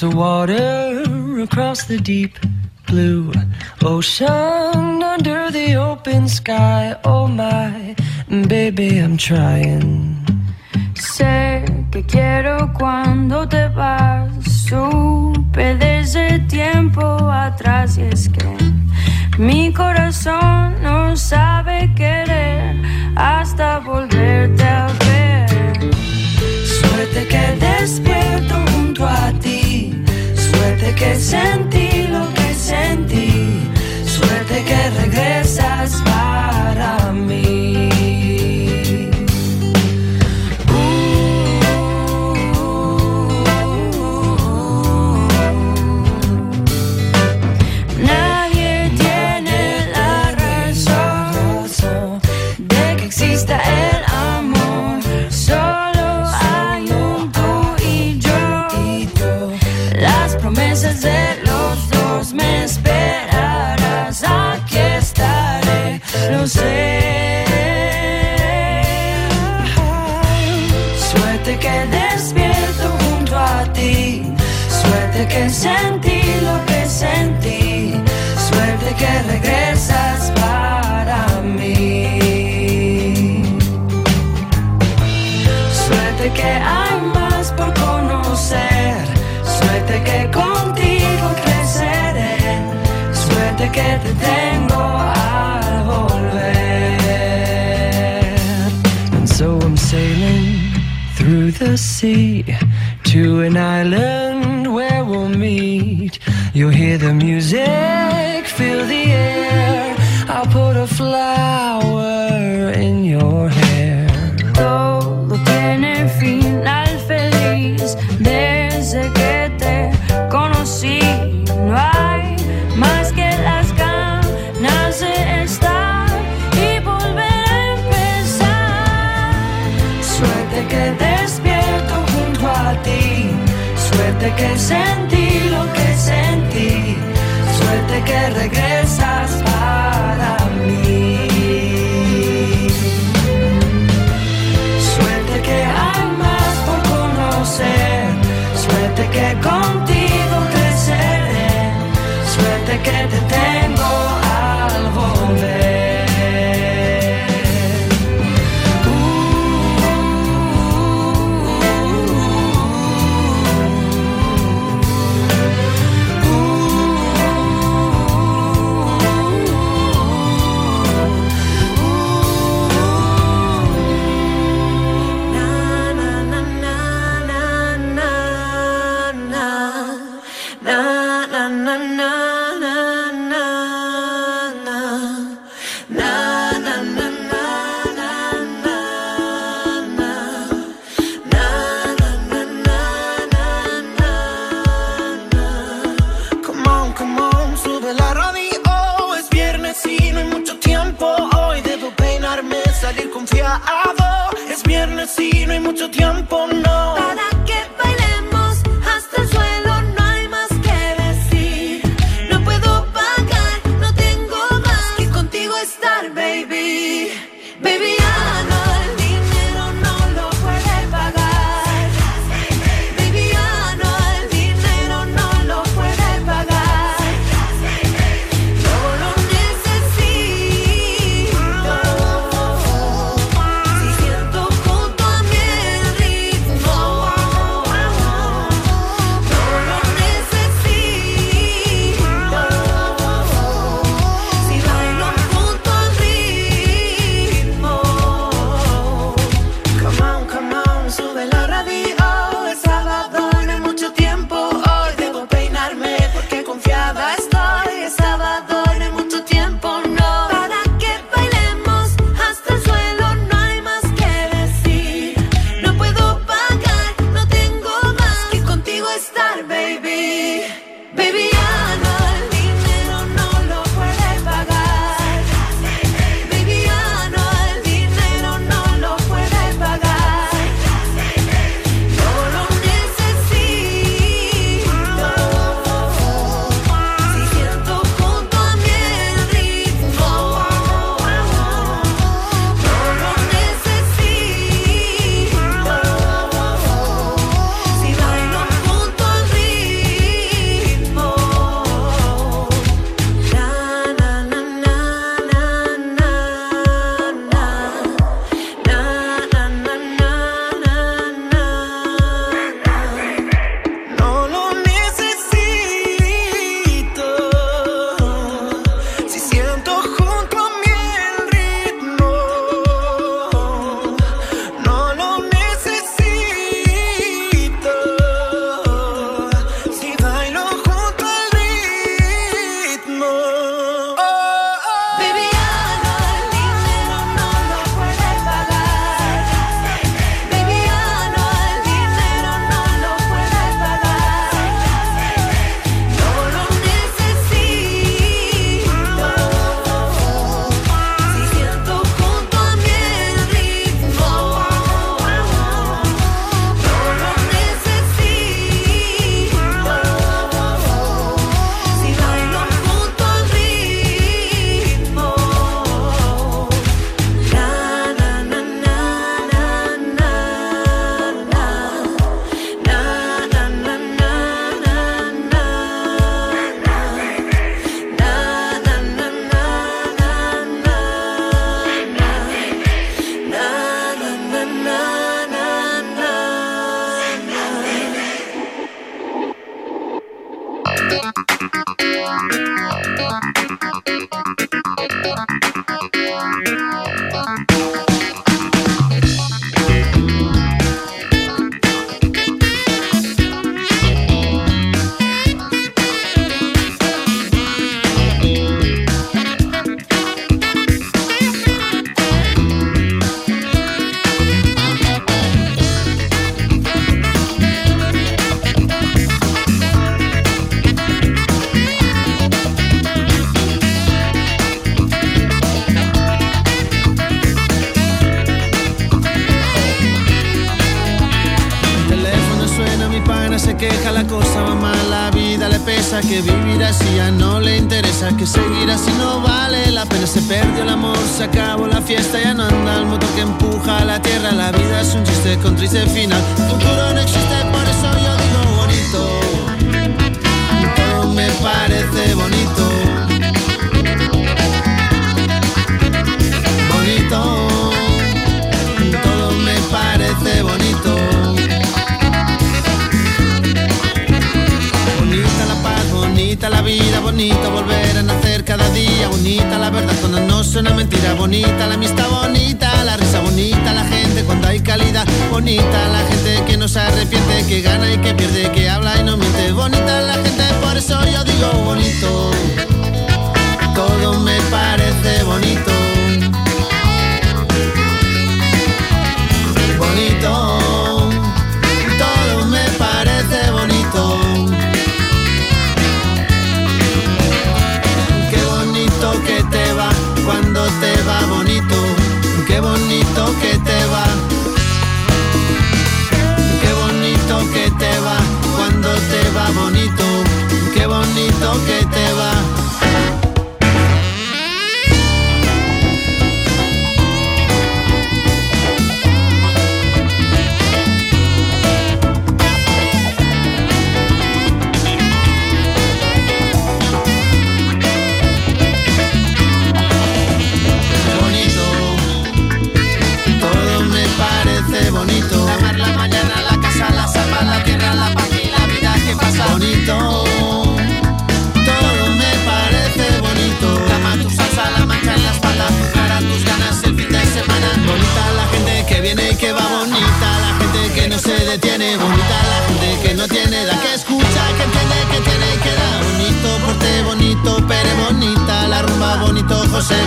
Across the water, across the deep blue ocean, under the open sky. Oh my, baby, I'm trying.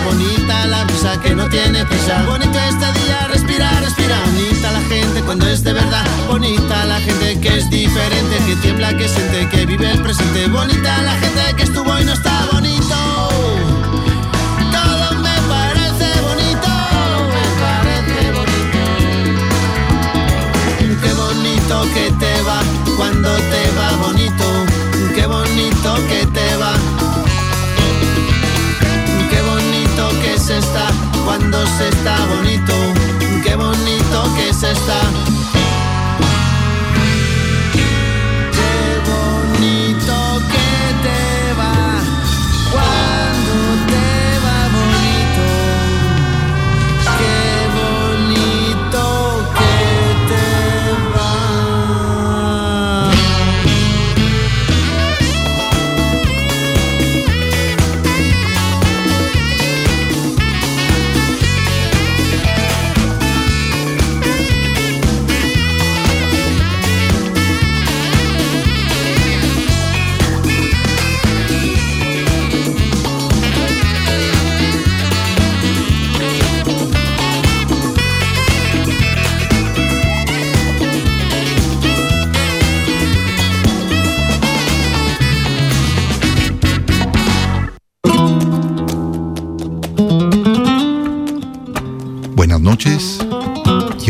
Bonita la brisa que no tiene prisa. Bonito este día, respira, respira. Bonita la gente cuando es de verdad. Bonita la gente que es diferente, que tiembla, que siente, que vive el presente. Bonita la gente que estuvo y no está bonito. Todo me parece bonito. Me parece bonito. Qué bonito que te va cuando te va bonito. Qué bonito que te va cuando se está bonito. Qué bonito que se está.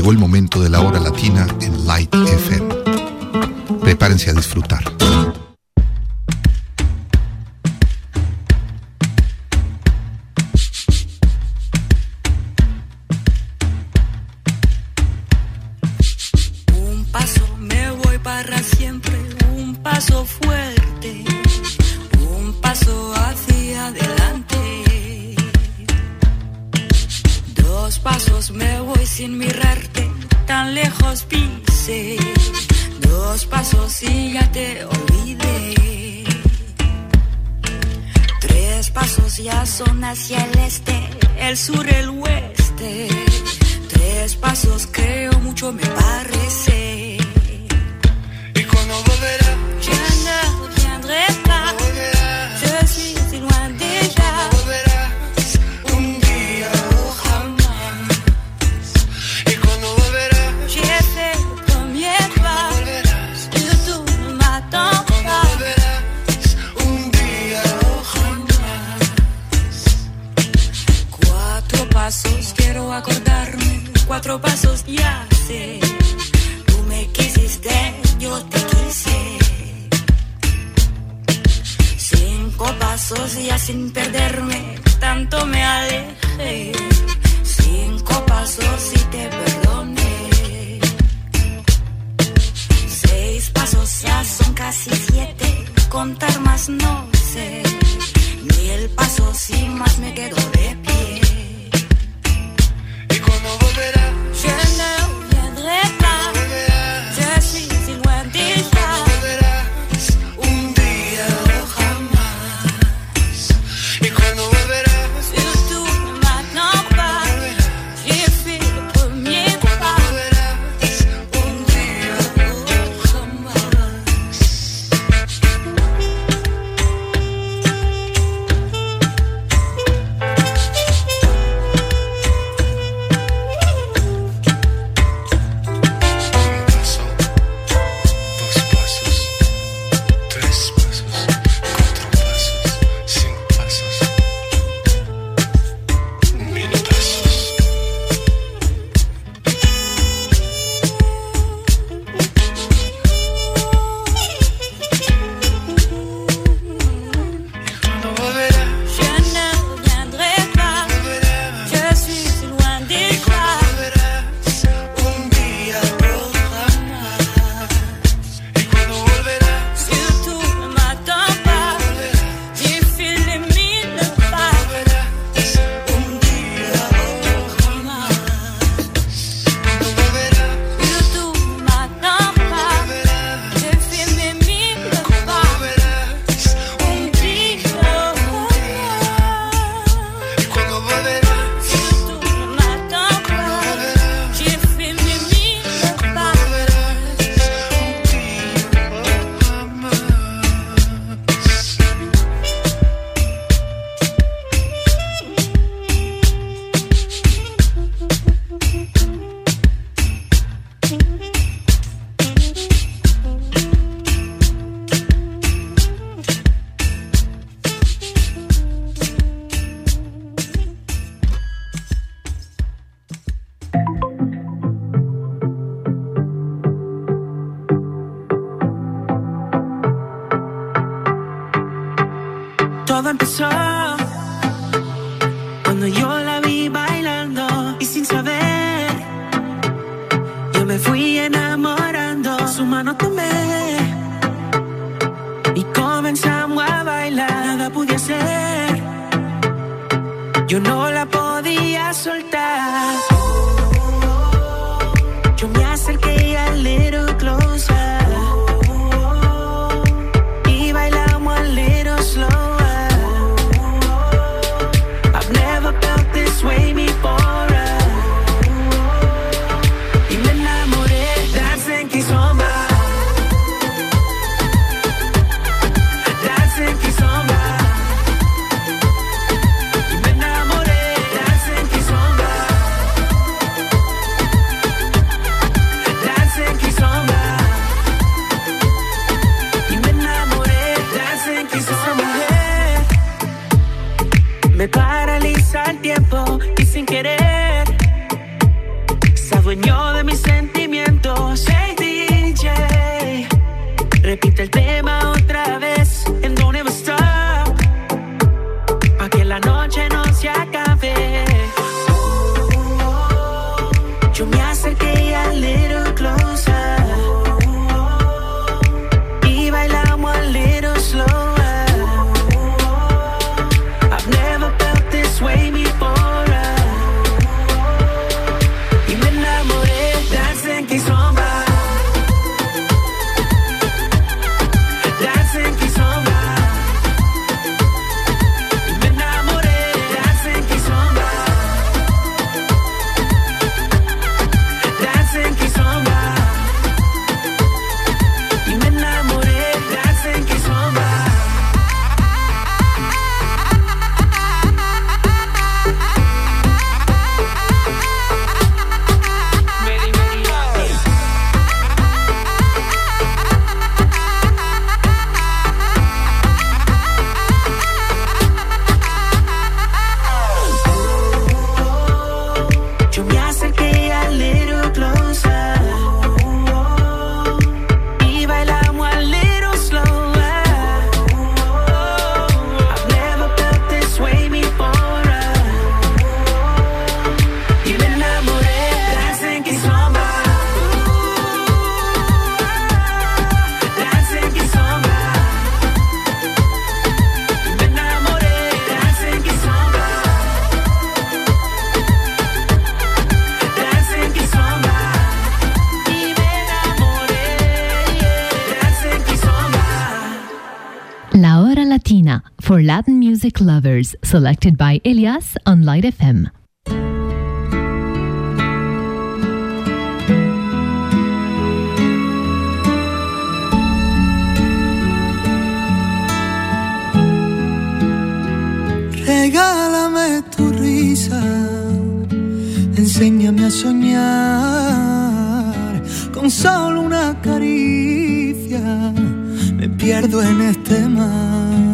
Llegó el momento de la hora latina en Light FM. Prepárense a disfrutar. Yo no la podía soltar. Yo me Latin music lovers, selected by Elias on Light FM. Regálame tu risa, enséñame a soñar con solo una caricia. Me pierdo en este mar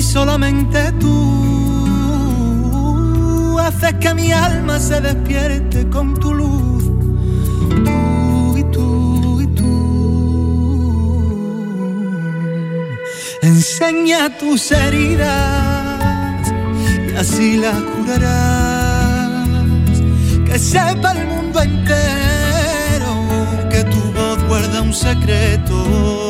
y solamente tú haces que mi alma se despierte con tu luz. Tú y tú y tú. Enseña tus heridas y así las curarás. Que sepa el mundo entero que tu voz guarda un secreto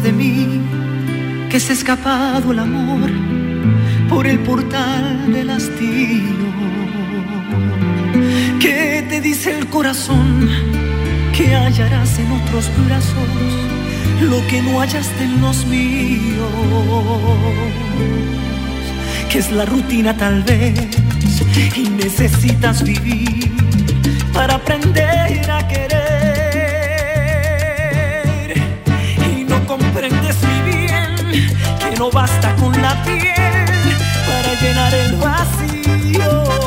De mí, que se ha escapado el amor por el portal del hastío. ¿Qué te dice el corazón? Que hallarás en otros brazos lo que no hallaste en los míos. Que es la rutina tal vez y necesitas vivir para aprender a querer no basta con la piel para llenar el vacío.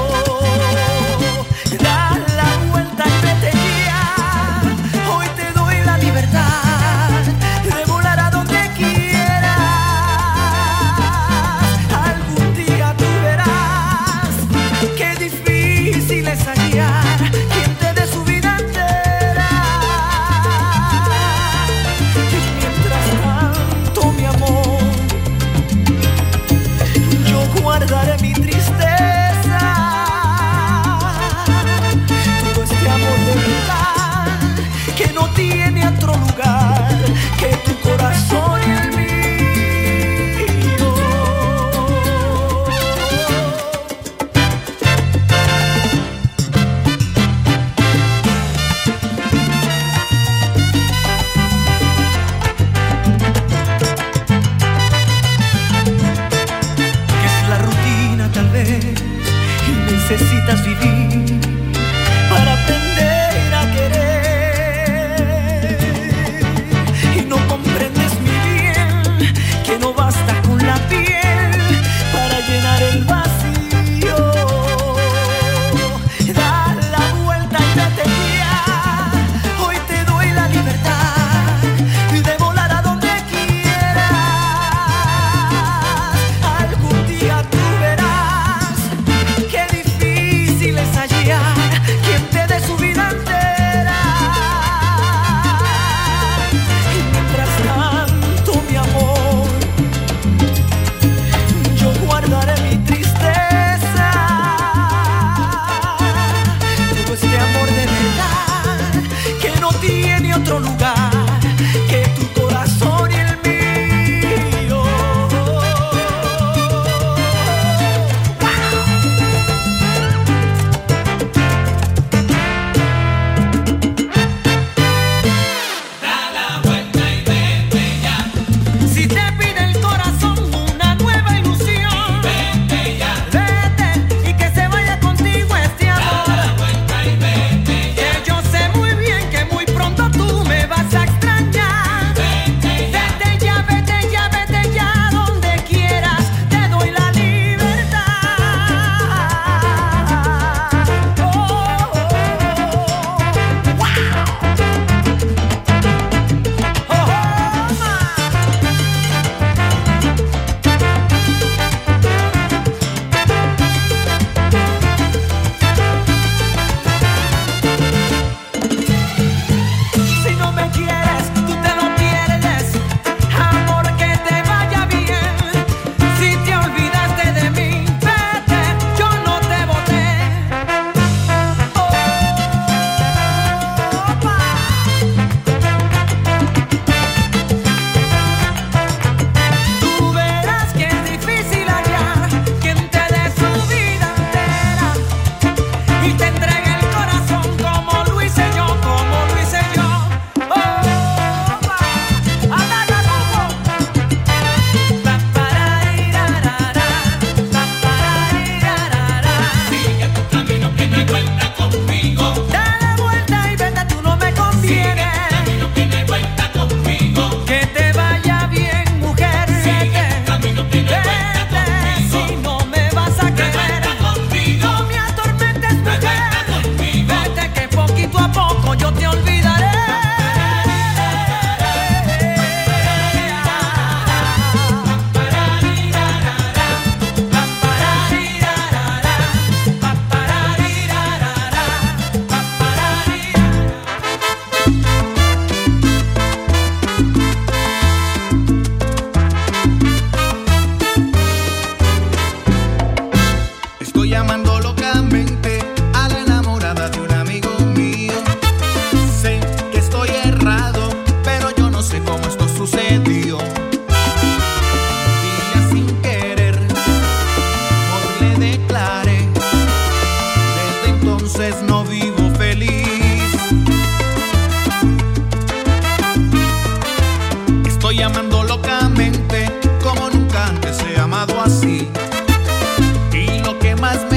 estoy amando locamente, como nunca antes he amado así. Y lo que más me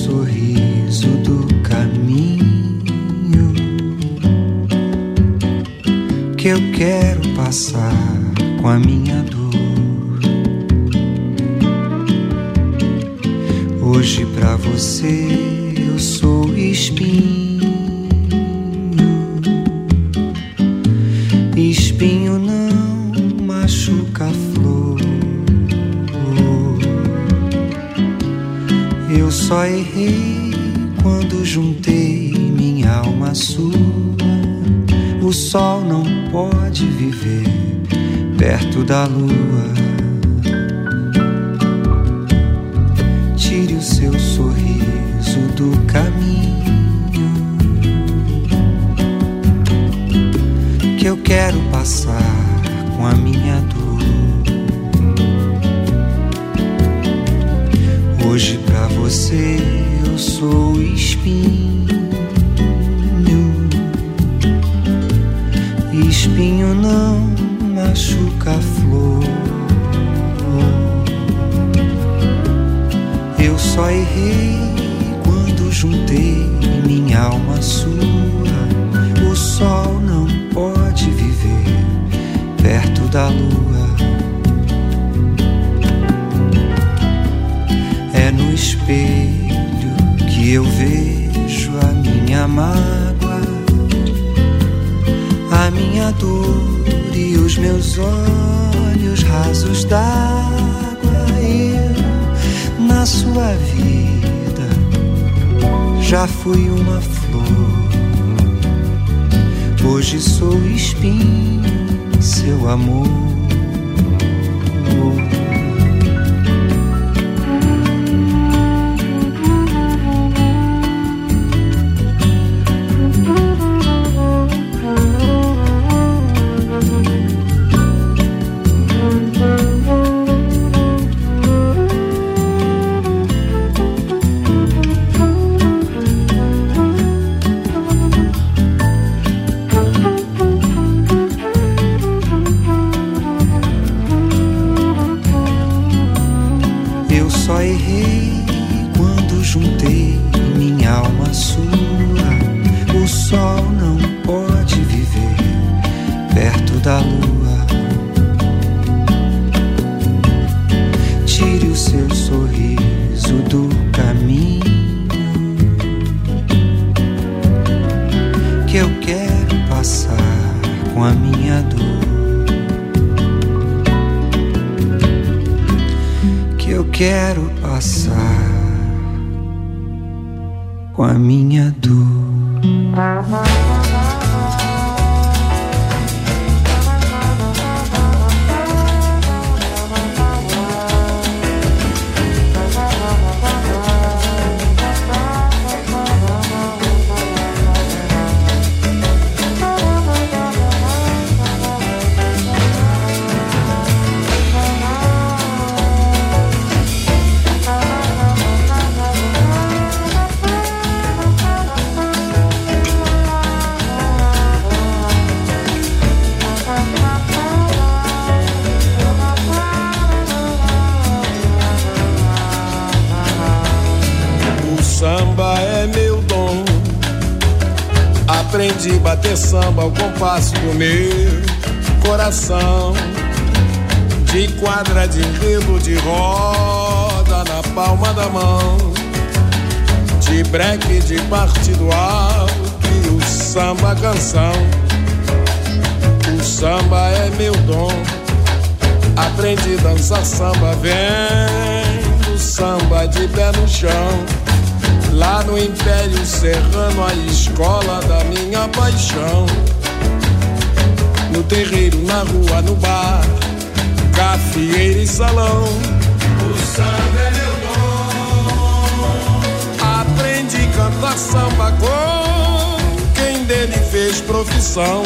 eu quero passar com a minha dor. Hoje pra você eu sou. Espinho da luz. Sou espinho, seu amor. Quadra de enredo de roda na palma da mão. De breque de partido alto e o samba canção. O samba é meu dom. Aprendi a dançar samba, vem do samba de pé no chão. Lá no Império Serrano, a escola da minha paixão. No terreiro, na rua, no bar, cafieira e salão. O samba é meu dom. Aprendi a cantar samba com dele fez profissão.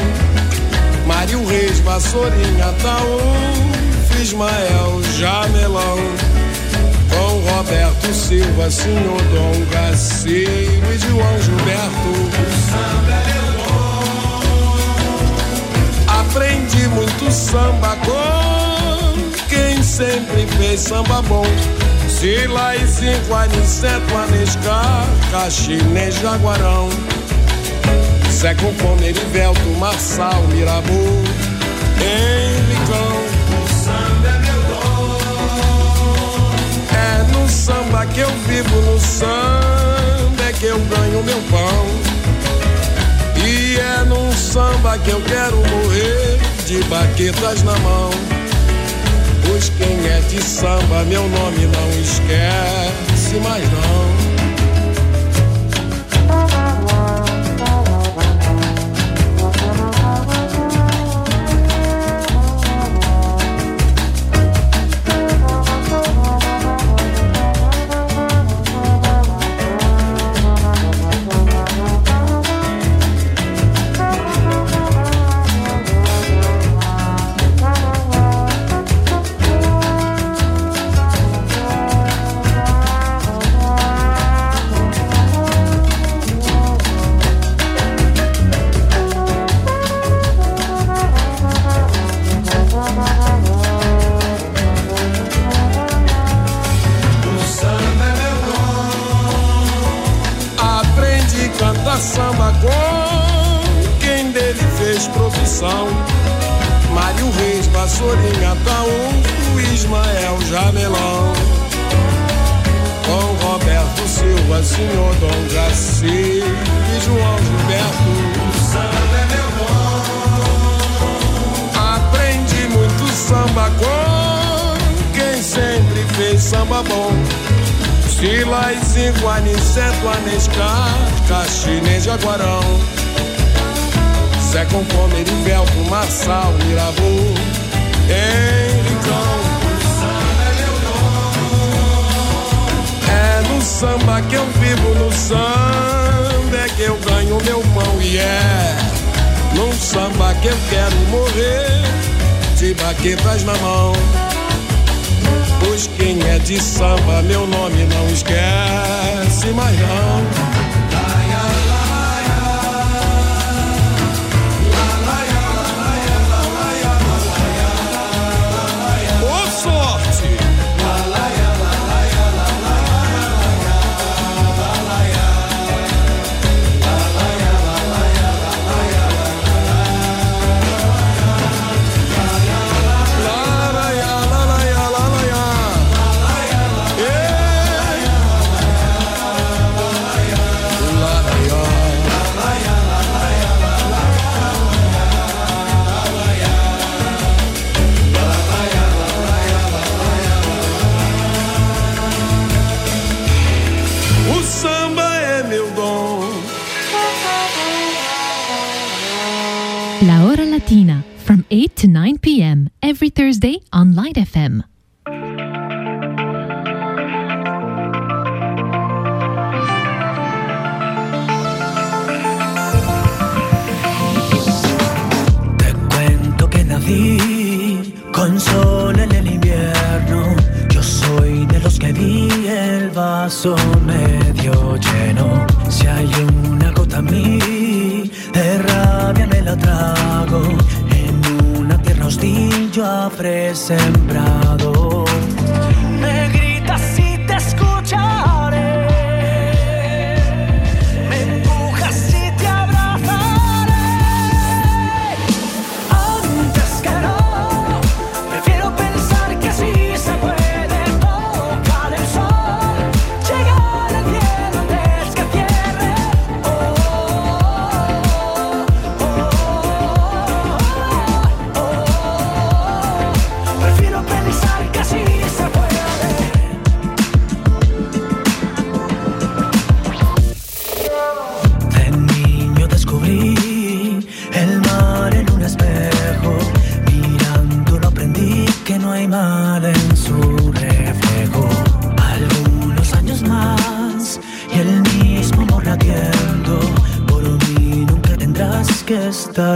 Mário Reis, Vassourinha, Taú, Ismael, Jamelão. Com Roberto Silva, Senhor Dom Garcia e João Gilberto. Aprendi muito samba com quem sempre fez samba bom. Sila e cinco, aniceto, anescar, caxinês, jaguarão. Zé com fome, Erivelto, Marçal, Mirabu, Henricão. O samba é meu dom. É no samba que eu vivo, no samba é que eu ganho meu pão. E é num samba que eu quero morrer, de baquetas na mão. Pois quem é de samba, meu nome não esquece mais não. Cinco, aniceto, anescar, caxinês, jaguarão. Zé com fome, Erivelto, Marçal, Mirabu, Henricão. É no samba que eu vivo, no samba é que eu ganho meu pão e é num samba que eu quero morrer, de baquetas na mão. Pois quem é de samba, meu nome não esquece mais não. La Hora Latina from 8 to 9 p.m. every Thursday on Light FM. Cuento que nací con sol en el invierno. Yo soy de los que vi el vaso medio lleno. Si hay una gota en mí de rabia me la trago. En una tierra hostil yo habré sembrado.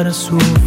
abraço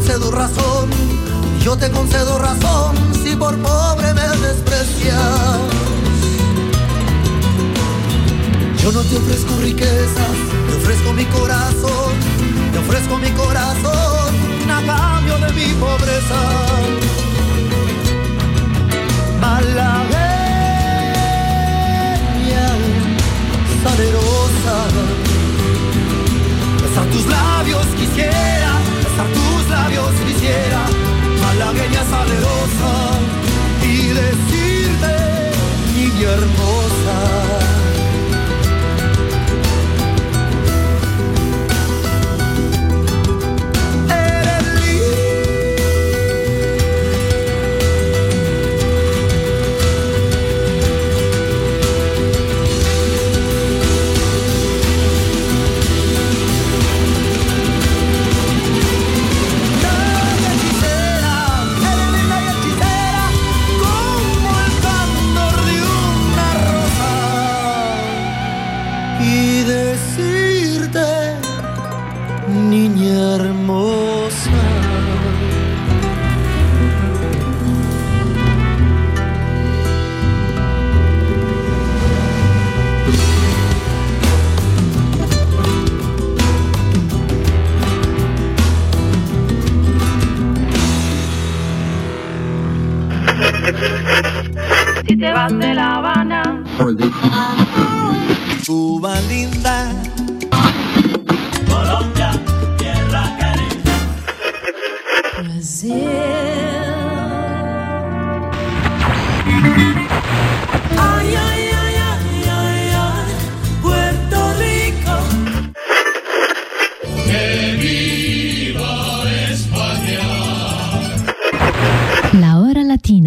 concedo razón, yo te concedo razón si por pobre me desprecias. Yo no te ofrezco riquezas, te ofrezco mi corazón, te ofrezco mi corazón a cambio de mi pobreza. Malagueña, salerosa, besar tus labios quisiera besar tus labios quisiera, malagueña salerosa, y decirte, niña hermosa. for the... Linda.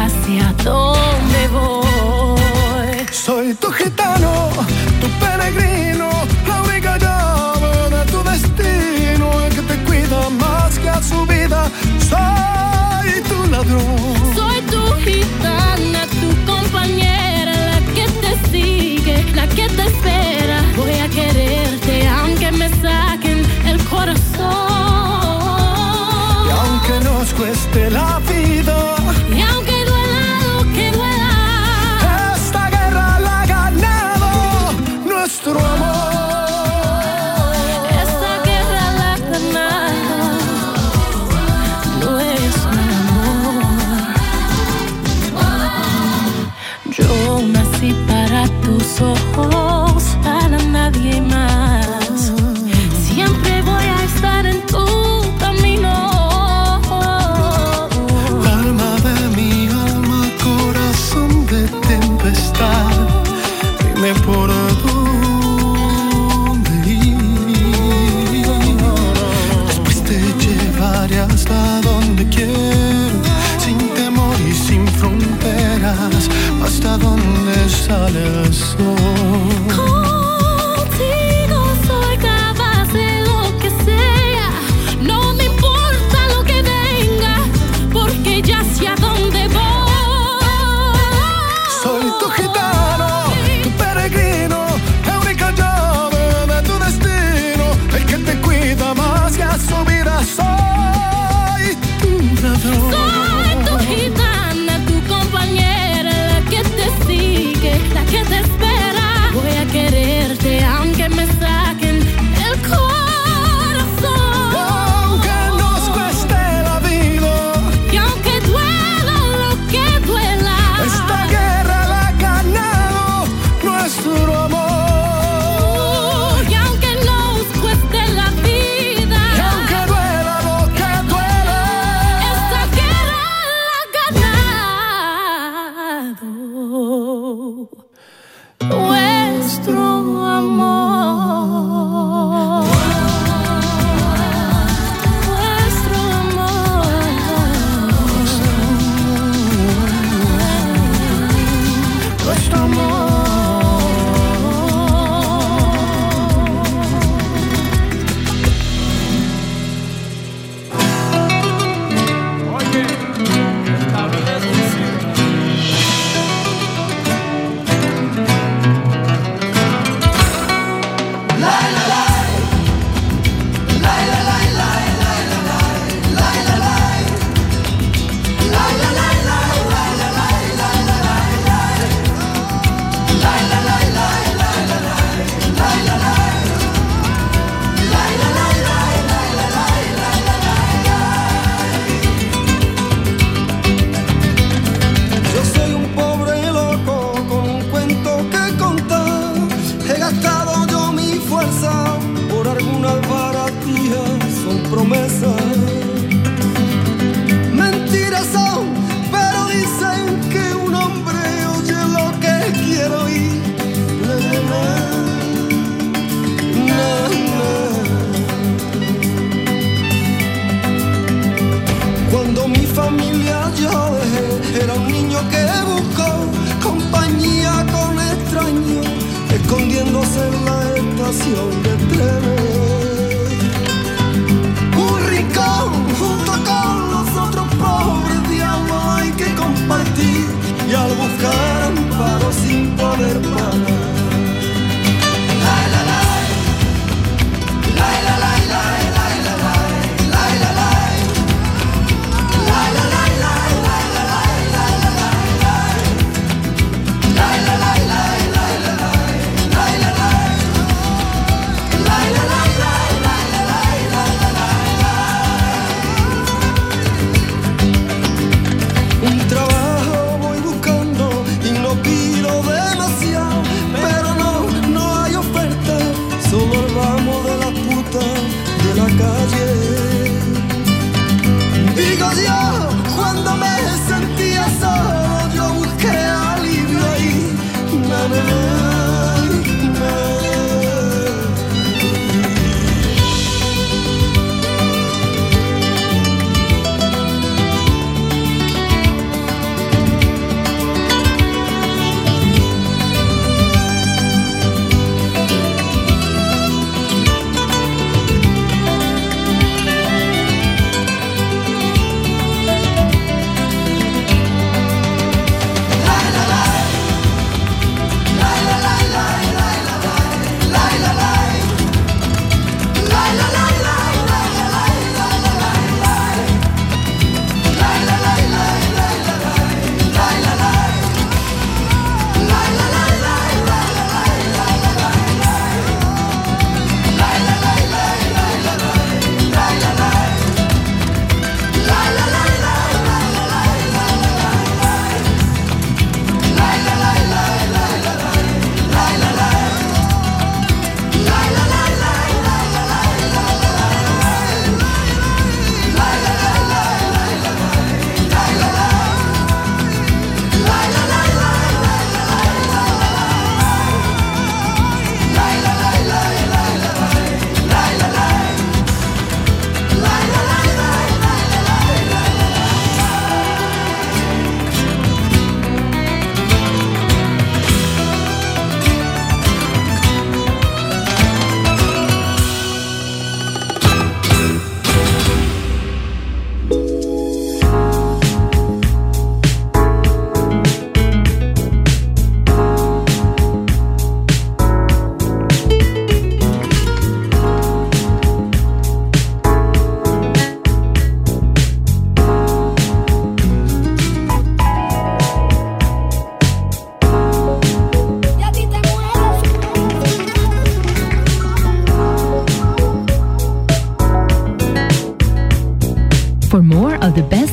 hacia todo.